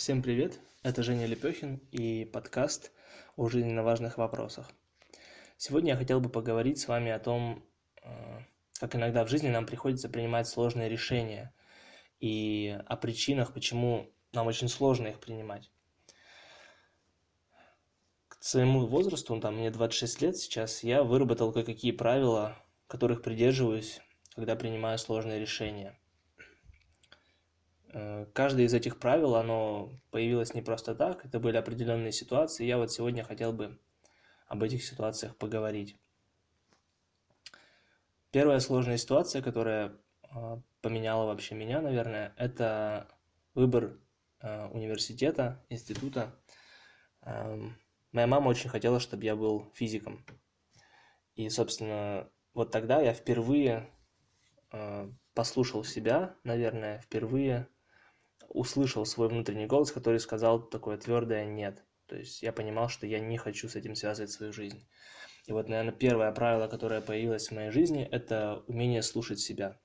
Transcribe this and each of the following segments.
Всем привет, это Женя Лепехин и подкаст о жизненно важных вопросах. Сегодня я хотел бы поговорить с вами о том, э, как иногда в жизни нам приходится принимать сложные решения и о причинах, почему нам очень сложно их принимать. К своему возрасту, там, мне 26 лет сейчас, я выработал кое-какие правила, которых придерживаюсь, когда принимаю сложные решения – каждое из этих правил, оно появилось не просто так, это были определенные ситуации. Я вот сегодня хотел бы об этих ситуациях поговорить. Первая сложная ситуация, которая а, поменяла вообще меня, наверное, это выбор а, университета, института. Моя мама очень хотела, чтобы я был физиком. И, собственно, вот тогда я впервые а, послушал себя, наверное, впервые услышал свой внутренний голос, который сказал такое твердое «нет». То есть я понимал, что я не хочу с этим связывать свою жизнь. И вот, наверное, первое правило, которое появилось в моей жизни, это умение слушать себя.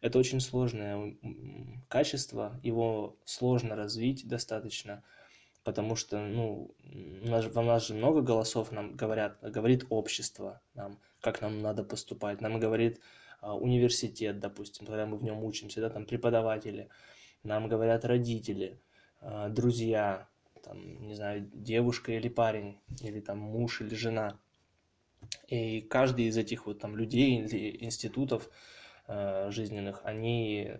Это очень сложное качество, его сложно развить достаточно, потому что, ну, у нас, у нас же много голосов нам говорят, говорит общество нам, как нам надо поступать, нам говорит а, университет, допустим, когда мы в нем учимся, да, там преподаватели – нам говорят родители, а, друзья, там, не знаю, девушка или парень, или там муж или жена. И каждый из этих вот там людей или институтов э, жизненных, они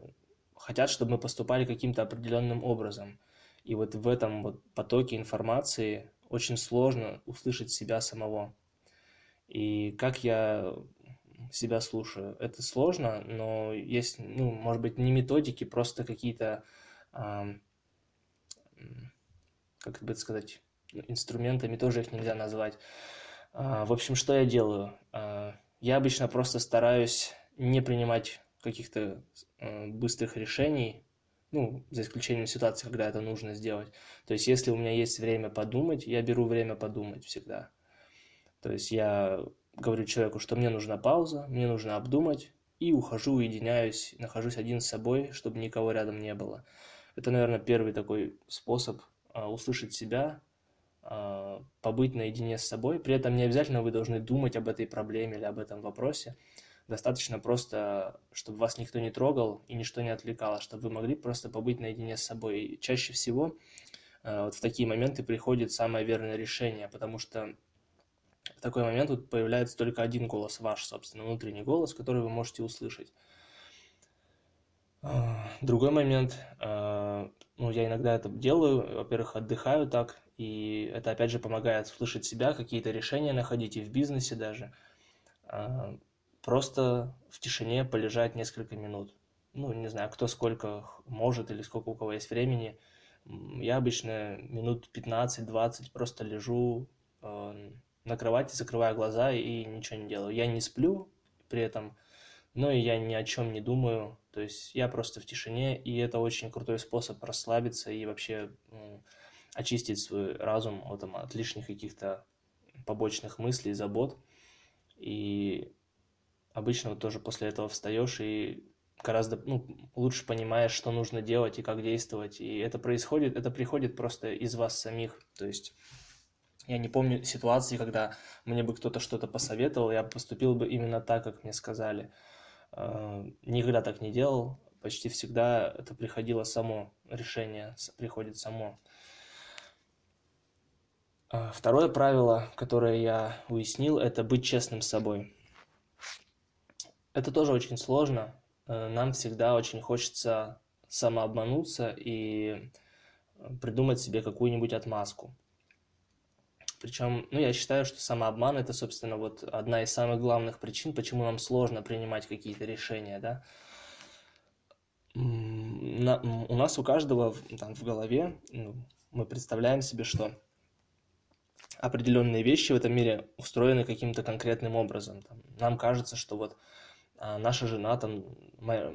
хотят, чтобы мы поступали каким-то определенным образом. И вот в этом вот потоке информации очень сложно услышать себя самого. И как я себя слушаю. Это сложно, но есть, ну, может быть, не методики, просто какие-то, э, как бы сказать, инструментами тоже их нельзя назвать. Э, в общем, что я делаю? Э, я обычно просто стараюсь не принимать каких-то э, быстрых решений, ну, за исключением ситуации, когда это нужно сделать. То есть, если у меня есть время подумать, я беру время подумать всегда. То есть, я говорю человеку, что мне нужна пауза, мне нужно обдумать, и ухожу, уединяюсь, нахожусь один с собой, чтобы никого рядом не было. Это, наверное, первый такой способ а, услышать себя, а, побыть наедине с собой. При этом не обязательно вы должны думать об этой проблеме или об этом вопросе. Достаточно просто, чтобы вас никто не трогал и ничто не отвлекало, чтобы вы могли просто побыть наедине с собой. И чаще всего а, вот в такие моменты приходит самое верное решение, потому что такой момент вот появляется только один голос, ваш, собственно, внутренний голос, который вы можете услышать. А, другой момент, а, ну, я иногда это делаю, во-первых, отдыхаю так, и это, опять же, помогает слышать себя, какие-то решения находить, и в бизнесе даже. А, просто в тишине полежать несколько минут. Ну, не знаю, кто сколько может или сколько у кого есть времени. Я обычно минут 15-20 просто лежу, на кровати, закрываю глаза и ничего не делаю. Я не сплю при этом, но и я ни о чем не думаю. То есть я просто в тишине, и это очень крутой способ расслабиться и вообще очистить свой разум от, от лишних каких-то побочных мыслей, забот. И обычно вот тоже после этого встаешь и гораздо ну, лучше понимаешь, что нужно делать и как действовать. И это происходит, это приходит просто из вас самих. То есть я не помню ситуации, когда мне бы кто-то что-то посоветовал, я поступил бы именно так, как мне сказали. Э, никогда так не делал. Почти всегда это приходило само, решение приходит само. Э, второе правило, которое я уяснил, это быть честным с собой. Это тоже очень сложно. Э, нам всегда очень хочется самообмануться и придумать себе какую-нибудь отмазку. Причем, ну, я считаю, что самообман – это, собственно, вот одна из самых главных причин, почему нам сложно принимать какие-то решения, да. На, у нас у каждого там в голове ну, мы представляем себе, что определенные вещи в этом мире устроены каким-то конкретным образом. Там, нам кажется, что вот а, наша жена там, моя,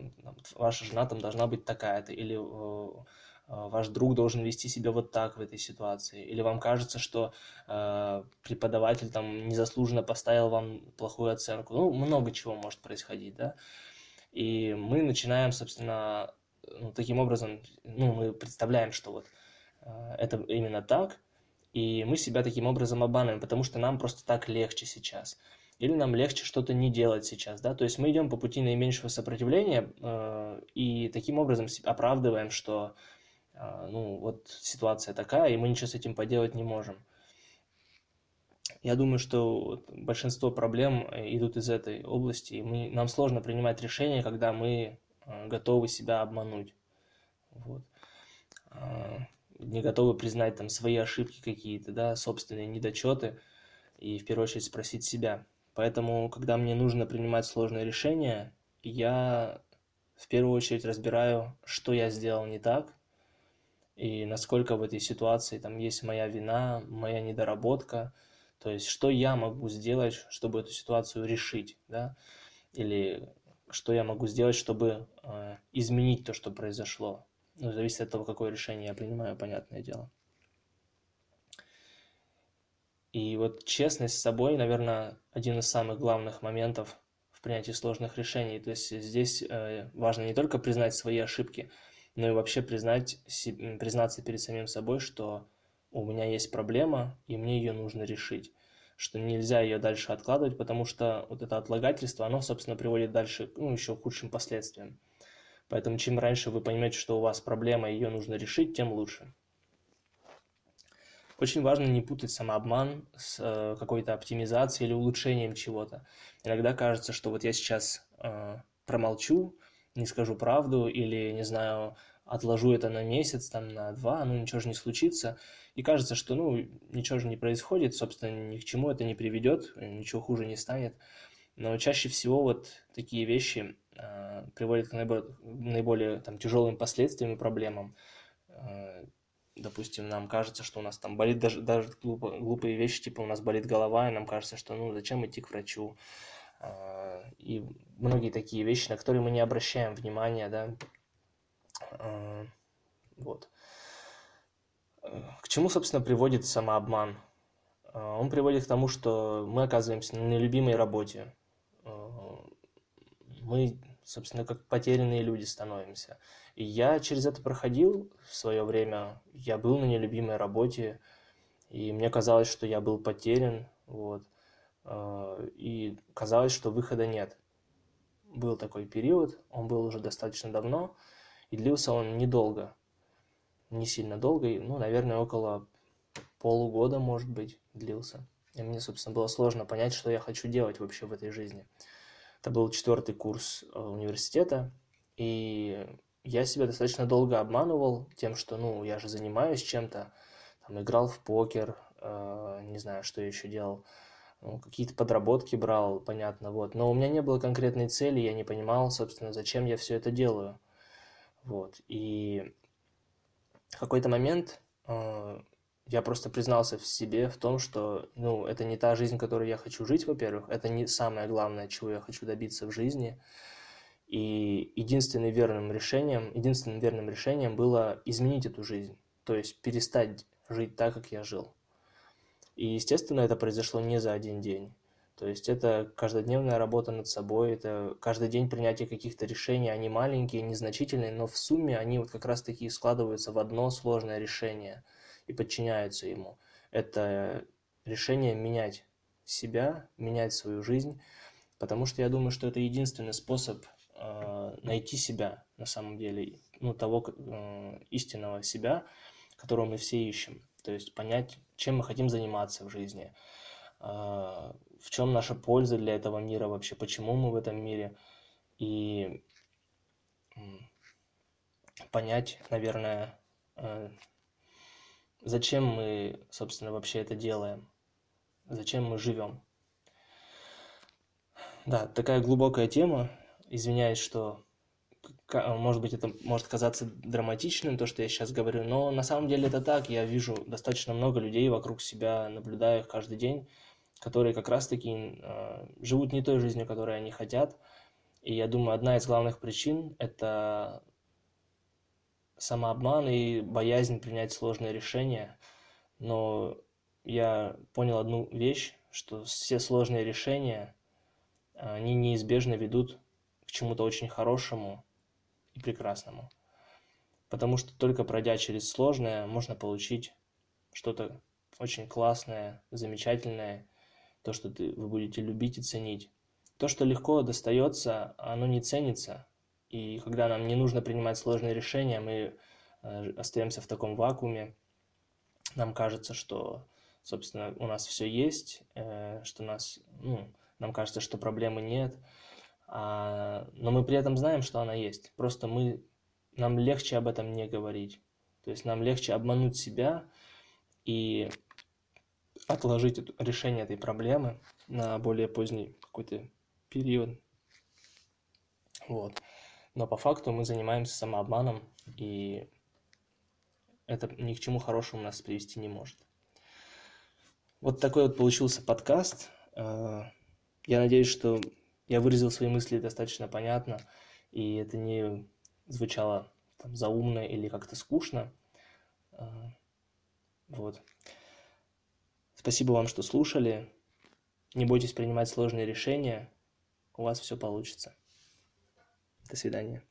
ваша жена там должна быть такая-то, или а, ваш друг должен вести себя вот так в этой ситуации, или вам кажется, что э, преподаватель там незаслуженно поставил вам плохую оценку. Ну, много чего может происходить, да. И мы начинаем, собственно, ну, таким образом, ну, мы представляем, что вот э, это именно так, и мы себя таким образом обманываем, потому что нам просто так легче сейчас. Или нам легче что-то не делать сейчас, да, то есть мы идем по пути наименьшего сопротивления э, и таким образом оправдываем, что э, ну вот ситуация такая, и мы ничего с этим поделать не можем. Я думаю, что большинство проблем э, идут из этой области, и мы, нам сложно принимать решения, когда мы э, готовы себя обмануть. Вот. А, не готовы признать там свои ошибки какие-то, да, собственные недочеты, и в первую очередь спросить себя. Поэтому, когда мне нужно принимать сложные решения, я в первую очередь разбираю, что я сделал не так, и насколько в этой ситуации там есть моя вина, моя недоработка – то есть, что я могу сделать, чтобы эту ситуацию решить, да, или что я могу сделать, чтобы э, изменить то, что произошло. Ну, зависит от того, какое решение я принимаю, понятное дело. И вот честность с собой, наверное, один из самых главных моментов в принятии сложных решений. То есть здесь э, важно не только признать свои ошибки, но и вообще признать, признаться перед самим собой, что у меня есть проблема, и мне ее нужно решить, что нельзя ее дальше откладывать, потому что вот это отлагательство, оно, собственно, приводит дальше, ну, еще к худшим последствиям. Поэтому чем раньше вы поймете, что у вас проблема, ее нужно решить, тем лучше. Очень важно не путать самообман с э, какой-то оптимизацией или улучшением чего-то. Иногда кажется, что вот я сейчас э, промолчу, не скажу правду или, не знаю, отложу это на месяц, там, на два, ну, ничего же не случится. И кажется, что, ну, ничего же не происходит, собственно, ни к чему это не приведет, ничего хуже не станет. Но чаще всего вот такие вещи э, приводят к наиболее, наиболее там, тяжелым последствиям и проблемам. Э, допустим, нам кажется, что у нас там болит даже, даже глупо, глупые вещи, типа у нас болит голова, и нам кажется, что ну зачем идти к врачу. Э, и многие такие вещи, на которые мы не обращаем внимания, да, Э, вот. К чему, собственно, приводит самообман? Э, он приводит к тому, что мы оказываемся на нелюбимой работе. Мы, собственно, как потерянные люди становимся. И я через это проходил в свое время. Я был на нелюбимой работе, и мне казалось, что я был потерян. Вот. И казалось, что выхода нет. Был такой период, он был уже достаточно давно, и длился он недолго, не сильно долго, ну, наверное, около полугода, может быть, длился. И мне, собственно, было сложно понять, что я хочу делать вообще в этой жизни. Это был четвертый курс э, университета, и я себя достаточно долго обманывал тем, что, ну, я же занимаюсь чем-то, там, играл в покер, э, не знаю, что я еще делал, какие-то подработки брал, понятно, вот. Но у меня не было конкретной цели, я не понимал, собственно, зачем я все это делаю. Вот. И в какой-то момент э, я просто признался в себе в том, что, ну, это не та жизнь, которую я хочу жить, во-первых, это не самое главное, чего я хочу добиться в жизни. И единственным верным решением, единственным верным решением было изменить эту жизнь, то есть перестать жить так, как я жил. И, естественно, это произошло не за один день. То есть это каждодневная работа над собой, это каждый день принятие каких-то решений, они маленькие, незначительные, но в сумме они вот как раз-таки складываются в одно сложное решение и подчиняются ему. Это решение менять себя, менять свою жизнь, потому что я думаю, что это единственный способ э, найти себя на самом деле, ну, того э, истинного себя, которого мы все ищем. То есть понять, чем мы хотим заниматься в жизни, э, в чем наша польза для этого мира вообще, почему мы в этом мире. И понять, наверное, э, зачем мы, собственно, вообще это делаем, зачем мы живем. Да, такая глубокая тема. Извиняюсь, что, может быть, это может казаться драматичным, то, что я сейчас говорю, но на самом деле это так. Я вижу достаточно много людей вокруг себя, наблюдаю их каждый день, которые как раз-таки э, живут не той жизнью, которой они хотят. И я думаю, одна из главных причин – это самообман и боязнь принять сложные решения. Но я понял одну вещь, что все сложные решения, они неизбежно ведут к чему-то очень хорошему и прекрасному. потому что только пройдя через сложное, можно получить что-то очень классное, замечательное, то, что ты, вы будете любить и ценить. То, что легко достается, оно не ценится. И когда нам не нужно принимать сложные решения, мы э, остаемся в таком вакууме. Нам кажется, что, собственно, у нас все есть, э, что нас, ну, нам кажется, что проблемы нет, а, но мы при этом знаем, что она есть. Просто мы, нам легче об этом не говорить. То есть нам легче обмануть себя и отложить решение этой проблемы на более поздний какой-то период. Вот. Но по факту мы занимаемся самообманом, и это ни к чему хорошему нас привести не может. Вот такой вот получился подкаст. Э, я надеюсь, что я выразил свои мысли достаточно понятно, и это не звучало там, заумно или как-то скучно. Э, вот. Спасибо вам, что слушали. Не бойтесь принимать сложные решения. У вас все получится. До свидания.